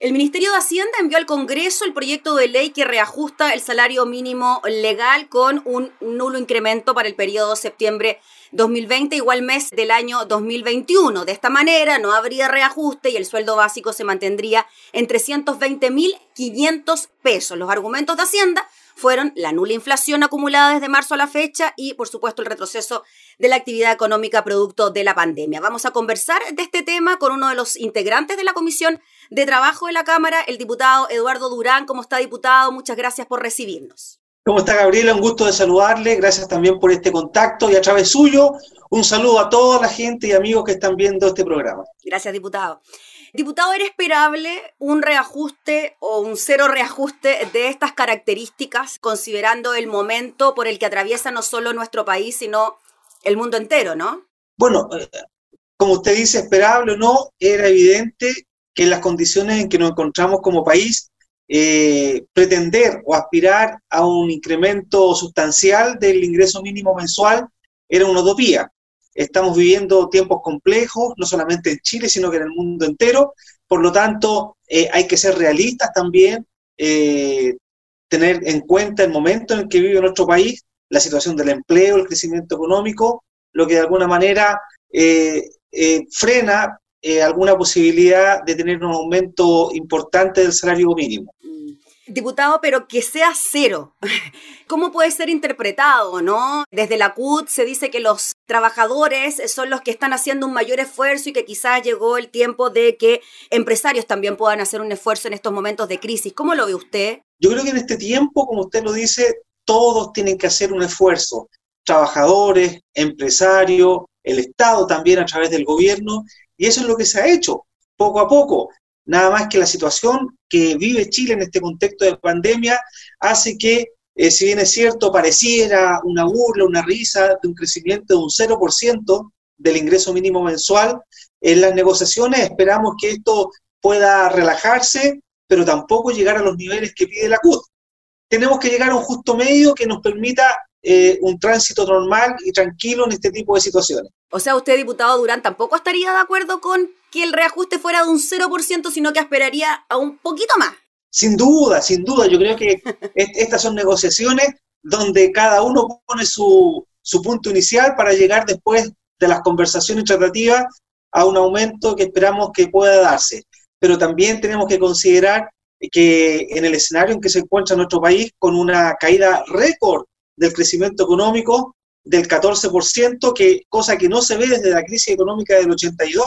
El Ministerio de Hacienda envió al Congreso el proyecto de ley que reajusta el salario mínimo legal con un nulo incremento para el periodo septiembre 2020 igual mes del año 2021. De esta manera no habría reajuste y el sueldo básico se mantendría en 320.500 pesos. Los argumentos de Hacienda fueron la nula inflación acumulada desde marzo a la fecha y, por supuesto, el retroceso de la actividad económica producto de la pandemia. Vamos a conversar de este tema con uno de los integrantes de la Comisión de Trabajo de la Cámara, el diputado Eduardo Durán. ¿Cómo está, diputado? Muchas gracias por recibirnos. ¿Cómo está, Gabriela? Un gusto de saludarle. Gracias también por este contacto y a través suyo, un saludo a toda la gente y amigos que están viendo este programa. Gracias, diputado. Diputado, ¿era esperable un reajuste o un cero reajuste de estas características, considerando el momento por el que atraviesa no solo nuestro país, sino el mundo entero, ¿no? Bueno, eh, como usted dice, esperable o no, era evidente que las condiciones en que nos encontramos como país, eh, pretender o aspirar a un incremento sustancial del ingreso mínimo mensual era una utopía. Estamos viviendo tiempos complejos, no solamente en Chile, sino que en el mundo entero. Por lo tanto, eh, hay que ser realistas también, tener en cuenta el momento en el que vive nuestro país la situación del empleo, el crecimiento económico, lo que de alguna manera eh, eh, frena eh, alguna posibilidad de tener un aumento importante del salario mínimo. Mm. Diputado, pero que sea cero. ¿Cómo puede ser interpretado, no? Desde la CUT se dice que los trabajadores son los que están haciendo un mayor esfuerzo y que quizás llegó el tiempo de que empresarios también puedan hacer un esfuerzo en estos momentos de crisis. ¿Cómo lo ve usted? Yo creo que en este tiempo, como usted lo dice, todos tienen que hacer un esfuerzo, trabajadores, empresarios, el Estado también a través del gobierno, y eso es lo que se ha hecho poco a poco. Nada más que la situación que vive Chile en este contexto de pandemia hace que, eh, si bien es cierto, pareciera una burla, una risa de un crecimiento de un 0% del ingreso mínimo mensual, en las negociaciones esperamos que esto pueda relajarse, pero tampoco llegar a los niveles que pide la CUT tenemos que llegar a un justo medio que nos permita eh, un tránsito normal y tranquilo en este tipo de situaciones. O sea, usted, diputado Durán, tampoco estaría de acuerdo con que el reajuste fuera de un 0%, sino que esperaría a un poquito más. Sin duda, sin duda. Yo creo que estas son negociaciones donde cada uno pone su, su punto inicial para llegar después de las conversaciones tratativas a un aumento que esperamos que pueda darse. Pero también tenemos que considerar que en el escenario en que se encuentra nuestro país, con una caída récord del crecimiento económico del 14%, que, cosa que no se ve desde la crisis económica del 82.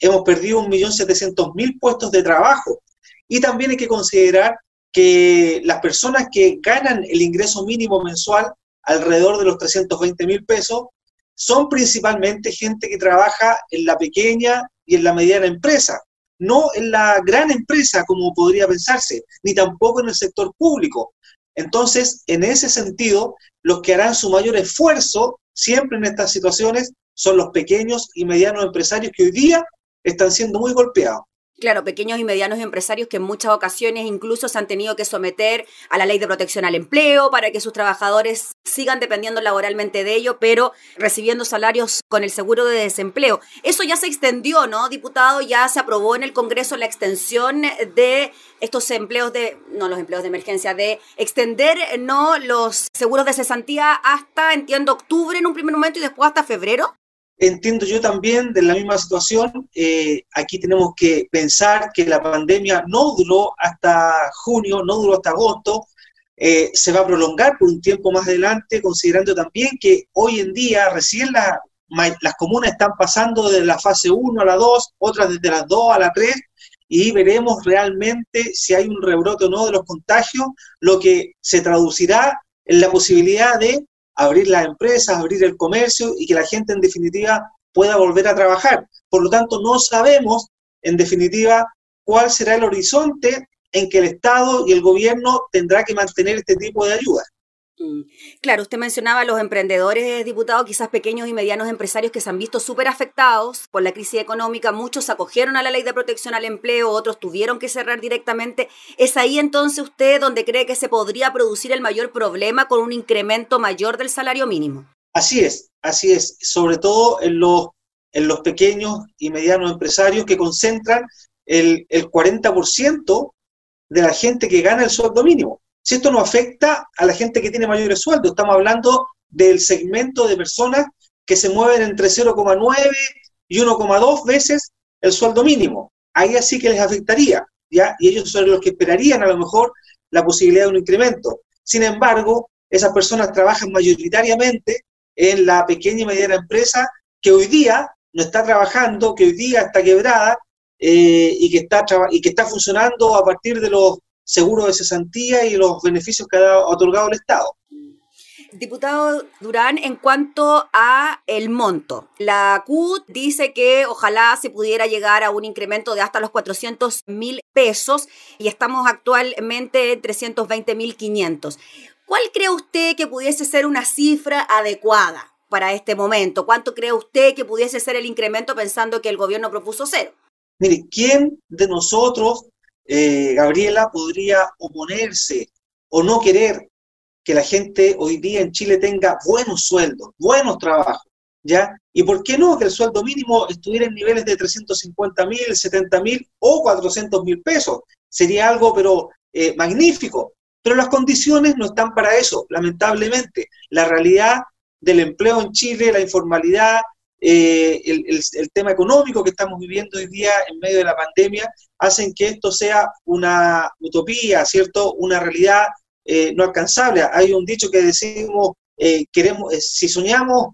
Hemos perdido 1.700.000 puestos de trabajo. Y también hay que considerar que las personas que ganan el ingreso mínimo mensual, alrededor de los 320.000 pesos, son principalmente gente que trabaja en la pequeña y en la mediana empresa no en la gran empresa como podría pensarse, ni tampoco en el sector público. Entonces, en ese sentido, los que harán su mayor esfuerzo siempre en estas situaciones son los pequeños y medianos empresarios que hoy día están siendo muy golpeados. Claro, pequeños y medianos empresarios que en muchas ocasiones incluso se han tenido que someter a la ley de protección al empleo para que sus trabajadores sigan dependiendo laboralmente de ello, pero recibiendo salarios con el seguro de desempleo. Eso ya se extendió, ¿no, diputado? Ya se aprobó en el Congreso la extensión de estos empleos de, no los empleos de emergencia, de extender, ¿no? Los seguros de cesantía hasta, entiendo, octubre en un primer momento y después hasta febrero. Entiendo yo también de la misma situación. Eh, aquí tenemos que pensar que la pandemia no duró hasta junio, no duró hasta agosto. Eh, se va a prolongar por un tiempo más adelante, considerando también que hoy en día recién las comunas están pasando de la fase 1 a la 2, otras desde las 2 a la 3, y veremos realmente si hay un rebrote o no de los contagios, lo que se traducirá en la posibilidad de abrir las empresas, abrir el comercio y que la gente en definitiva pueda volver a trabajar. Por lo tanto, no sabemos en definitiva cuál será el horizonte en que el Estado y el gobierno tendrá que mantener este tipo de ayudas. Claro, usted mencionaba a los emprendedores, diputados, quizás pequeños y medianos empresarios que se han visto súper afectados por la crisis económica. Muchos acogieron a la ley de protección al empleo, otros tuvieron que cerrar directamente. ¿Es ahí entonces usted donde cree que se podría producir el mayor problema con un incremento mayor del salario mínimo? Así es, así es, sobre todo en los, en los pequeños y medianos empresarios que concentran el, el 40% de la gente que gana el sueldo mínimo. Si esto no afecta a la gente que tiene mayores sueldos, estamos hablando del segmento de personas que se mueven entre 0,9 y 1,2 veces el sueldo mínimo. Ahí así que les afectaría, ¿ya? Y ellos son los que esperarían a lo mejor la posibilidad de un incremento. Sin embargo, esas personas trabajan mayoritariamente en la pequeña y mediana empresa que hoy día no está trabajando, que hoy día está quebrada eh, y, que está y que está funcionando a partir de los seguros de cesantía y los beneficios que ha otorgado el Estado. Diputado Durán, en cuanto a el monto, la CUT dice que ojalá se pudiera llegar a un incremento de hasta los 400 mil pesos y estamos actualmente en 320 mil 500. ¿Cuál cree usted que pudiese ser una cifra adecuada para este momento? ¿Cuánto cree usted que pudiese ser el incremento pensando que el gobierno propuso cero? Mire, ¿quién de nosotros, eh, Gabriela, podría oponerse o no querer que la gente hoy día en Chile tenga buenos sueldos, buenos trabajos? ¿Ya? ¿Y por qué no que el sueldo mínimo estuviera en niveles de 350 mil, 70 mil o 400 mil pesos? Sería algo, pero eh, magnífico. Pero las condiciones no están para eso, lamentablemente. La realidad del empleo en Chile, la informalidad, eh, el, tema económico que estamos viviendo hoy día en medio de la pandemia, hacen que esto sea una utopía, ¿cierto? Una realidad eh, no alcanzable. Hay un dicho que decimos, eh, queremos, si soñamos,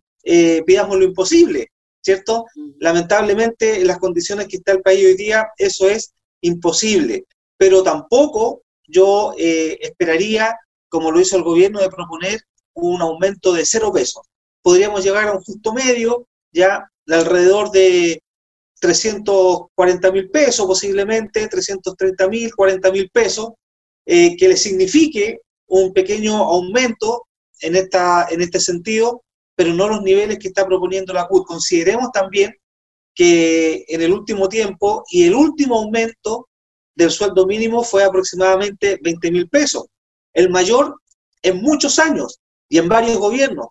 pidamos lo imposible, ¿cierto? Lamentablemente, en las condiciones que está el país hoy día, eso es imposible. Pero tampoco yo esperaría, como lo hizo el gobierno, de proponer un aumento de cero pesos. Podríamos llegar a un justo medio, ya de alrededor de 340 mil pesos, posiblemente 330 mil, 40 mil pesos, eh, que le signifique un pequeño aumento en, esta, en este sentido, pero no los niveles que está proponiendo la CUT. Consideremos también que en el último tiempo y el último aumento del sueldo mínimo fue aproximadamente 20 mil pesos, el mayor en muchos años y en varios gobiernos.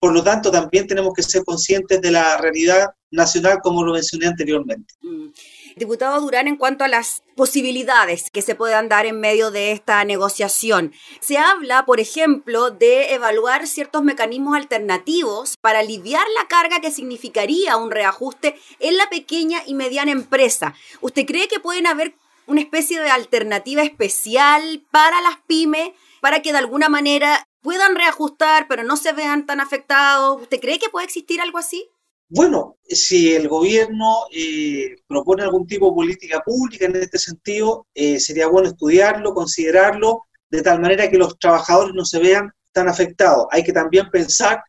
Por lo tanto, también tenemos que ser conscientes de la realidad nacional, como lo mencioné anteriormente. Mm. Diputado Durán, en cuanto a las posibilidades que se puedan dar en medio de esta negociación, se habla, por ejemplo, de evaluar ciertos mecanismos alternativos para aliviar la carga que significaría un reajuste en la pequeña y mediana empresa. ¿Usted cree que pueden haber una especie de alternativa especial para las pymes para que de alguna manera puedan reajustar, pero no se vean tan afectados. ¿Usted cree que puede existir algo así? Bueno, si el gobierno eh, propone algún tipo de política pública en este sentido, eh, sería bueno estudiarlo, considerarlo, de tal manera que los trabajadores no se vean tan afectados. Hay que también pensar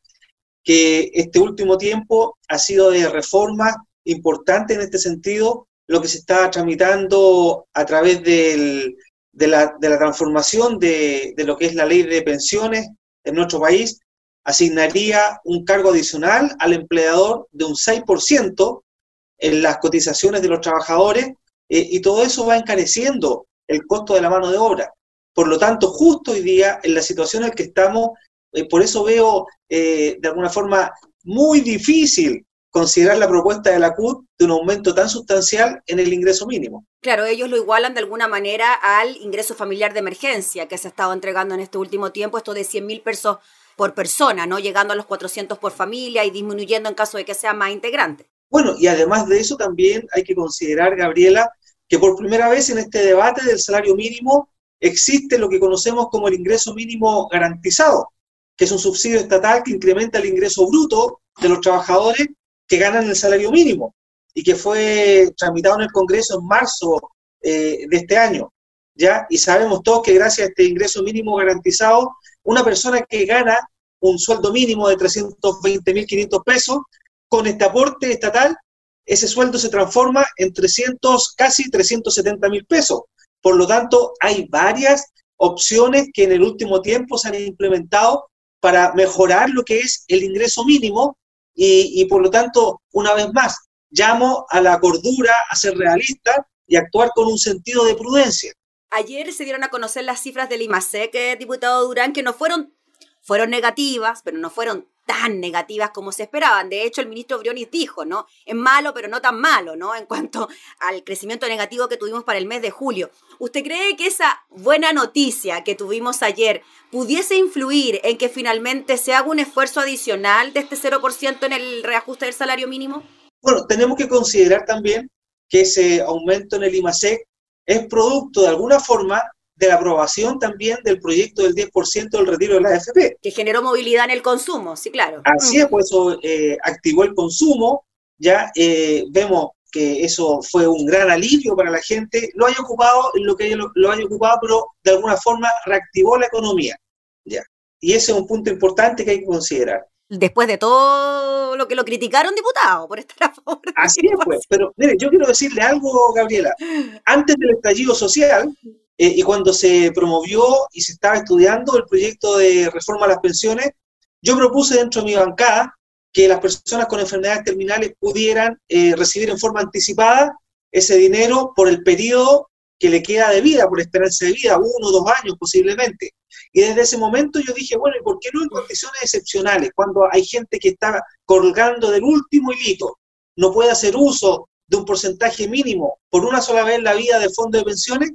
que este último tiempo ha sido de reformas importantes en este sentido, lo que se está tramitando a través del, de la, transformación de, lo que es la ley de pensiones en nuestro país, asignaría un cargo adicional al empleador de un 6% en las cotizaciones de los trabajadores eh, y todo eso va encareciendo el costo de la mano de obra. Por lo tanto, justo hoy día, en la situación en la que estamos, eh, por eso veo eh, de alguna forma muy difícil considerar la propuesta de la CUT de un aumento tan sustancial en el ingreso mínimo. Claro, ellos lo igualan de alguna manera al ingreso familiar de emergencia que se ha estado entregando en este último tiempo, esto de 100 mil pesos por persona, ¿no? Llegando a los 400 por familia y disminuyendo en caso de que sea más integrante. Bueno, y además de eso también hay que considerar, Gabriela, que por primera vez en este debate del salario mínimo existe lo que conocemos como el ingreso mínimo garantizado, que es un subsidio estatal que incrementa el ingreso bruto de los trabajadores que ganan el salario mínimo y que fue tramitado en el Congreso en marzo eh, de este año. ¿ya? Y sabemos todos que gracias a este ingreso mínimo garantizado, una persona que gana un sueldo mínimo de 320.500 pesos, con este aporte estatal, ese sueldo se transforma en 300, casi 370.000 pesos. Por lo tanto, hay varias opciones que en el último tiempo se han implementado para mejorar lo que es el ingreso mínimo y, por lo tanto, una vez más, llamo a la cordura, a ser realista y actuar con un sentido de prudencia. Ayer se dieron a conocer las cifras del IMASEC, diputado Durán, que no fueron, fueron negativas, pero no fueron tan negativas como se esperaban. De hecho, el ministro Brionis dijo, ¿no? Es malo, pero no tan malo, ¿no? En cuanto al crecimiento negativo que tuvimos para el mes de julio. ¿Usted cree que esa buena noticia que tuvimos ayer pudiese influir en que finalmente se haga un esfuerzo adicional de este 0% en el reajuste del salario mínimo? Bueno, tenemos que considerar también que ese aumento en el IMASEC es producto de alguna forma de la aprobación también del proyecto del 10% del retiro de la AFP. Que generó movilidad en el consumo, sí, claro. Así es, pues eso eh, activó el consumo, ya eh, vemos que eso fue un gran alivio para la gente, lo haya ocupado, lo que lo, lo haya ocupado, pero de alguna forma reactivó la economía, ya. Y ese es un punto importante que hay que considerar después de todo lo que lo criticaron, diputado, por estar a favor. Así es, pues. Pero mire, yo quiero decirle algo, Gabriela. Antes del estallido social, eh, y cuando se promovió y se estaba estudiando el proyecto de reforma a las pensiones, yo propuse dentro de mi bancada que las personas con enfermedades terminales pudieran eh, recibir en forma anticipada ese dinero por el periodo que le queda de vida, por esperanza de vida, uno o dos años posiblemente. Y desde ese momento yo dije, bueno, ¿y por qué no en condiciones excepcionales, cuando hay gente que está colgando del último hilito, no puede hacer uso de un porcentaje mínimo por una sola vez la vida del fondo de pensiones?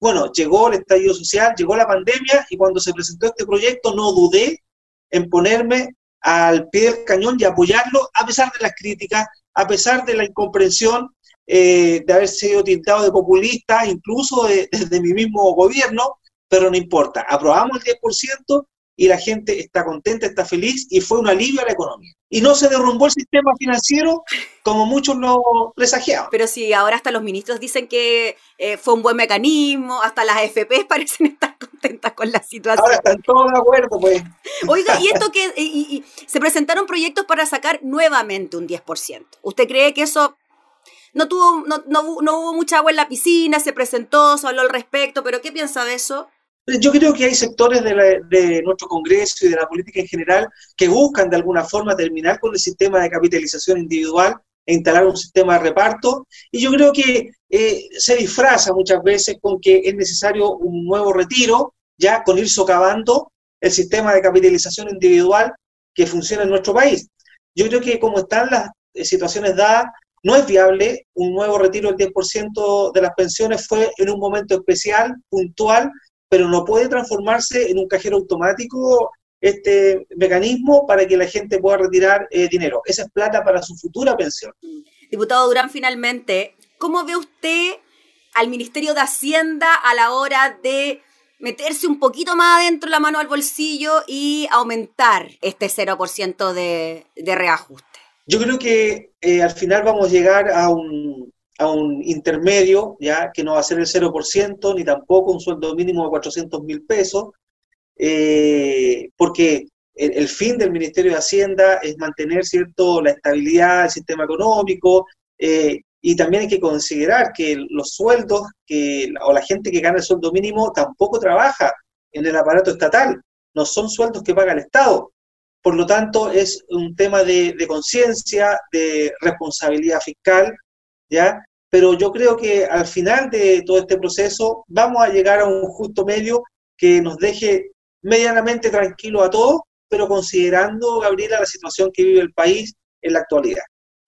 Bueno, llegó el estallido social, llegó la pandemia y cuando se presentó este proyecto no dudé en ponerme al pie del cañón y apoyarlo a pesar de las críticas, a pesar de la incomprensión eh, de haber sido tintado de populista, incluso desde mi mismo gobierno, pero no importa. Aprobamos el 10% y la gente está contenta, está feliz y fue un alivio a la economía. Y no se derrumbó el sistema financiero como muchos lo presagiaban. Pero si ahora hasta los ministros dicen que eh, fue un buen mecanismo, hasta las FP parecen estar contentas con la situación. Ahora están todos de acuerdo, pues. Oiga, y esto que y, se presentaron proyectos para sacar nuevamente un 10%. ¿Usted cree que eso no tuvo, no, no, no hubo mucha agua en la piscina, se presentó, se habló al respecto, pero ¿qué piensa de eso? Yo creo que hay sectores de, nuestro Congreso y de la política en general que buscan de alguna forma terminar con el sistema de capitalización individual e instalar un sistema de reparto. Y yo creo que eh, se disfraza muchas veces con que es necesario un nuevo retiro, ya con ir socavando el sistema de capitalización individual que funciona en nuestro país. Yo creo que como están las eh, situaciones dadas, no es viable un nuevo retiro del 10% de las pensiones, fue en un momento especial, puntual, pero no puede transformarse en un cajero automático este mecanismo para que la gente pueda retirar eh, dinero. Esa es plata para su futura pensión. Diputado Durán, finalmente, ¿cómo ve usted al Ministerio de Hacienda a la hora de meterse un poquito más adentro la mano al bolsillo y aumentar este 0% de, de reajuste? Yo creo que eh, al final vamos a llegar a un, a un intermedio, ya que no va a ser el 0%, ni tampoco un sueldo mínimo de 400 mil pesos, eh, porque el, fin del Ministerio de Hacienda es mantener cierto la estabilidad del sistema económico eh, y también hay que considerar que los sueldos que, o la gente que gana el sueldo mínimo tampoco trabaja en el aparato estatal, no son sueldos que paga el Estado. Por lo tanto, es un tema de, de conciencia, de responsabilidad fiscal, ¿ya? Pero yo creo que al final de todo este proceso vamos a llegar a un justo medio que nos deje medianamente tranquilo a todos, pero considerando, Gabriela, la situación que vive el país en la actualidad.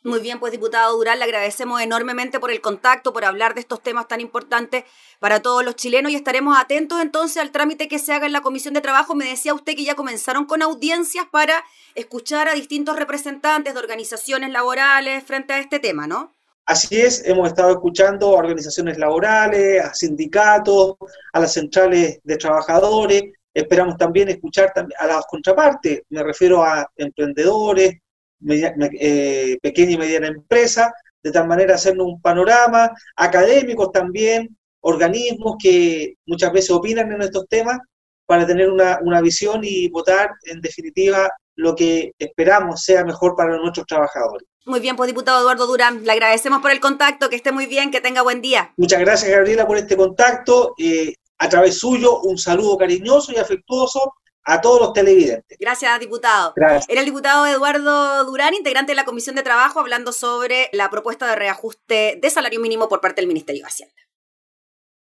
Muy bien, pues diputado Durán, le agradecemos enormemente por el contacto, por hablar de estos temas tan importantes para todos los chilenos y estaremos atentos entonces al trámite que se haga en la Comisión de Trabajo. Me decía usted que ya comenzaron con audiencias para escuchar a distintos representantes de organizaciones laborales frente a este tema, ¿no? Así es, hemos estado escuchando a organizaciones laborales, a sindicatos, a las centrales de trabajadores. Esperamos también escuchar a las contrapartes, me refiero a emprendedores, eh, pequeña y mediana empresa, de tal manera hacernos un panorama, académicos también, organismos que muchas veces opinan en estos temas para tener una, una visión y votar en definitiva lo que esperamos sea mejor para nuestros trabajadores. Muy bien, pues diputado Eduardo Durán, le agradecemos por el contacto, que esté muy bien, que tenga buen día. Muchas gracias Gabriela por este contacto. Eh, a través suyo, un saludo cariñoso y afectuoso a todos los televidentes. Gracias, diputado. Gracias. Era el diputado Eduardo Durán, integrante de la Comisión de Trabajo, hablando sobre la propuesta de reajuste de salario mínimo por parte del Ministerio de Hacienda.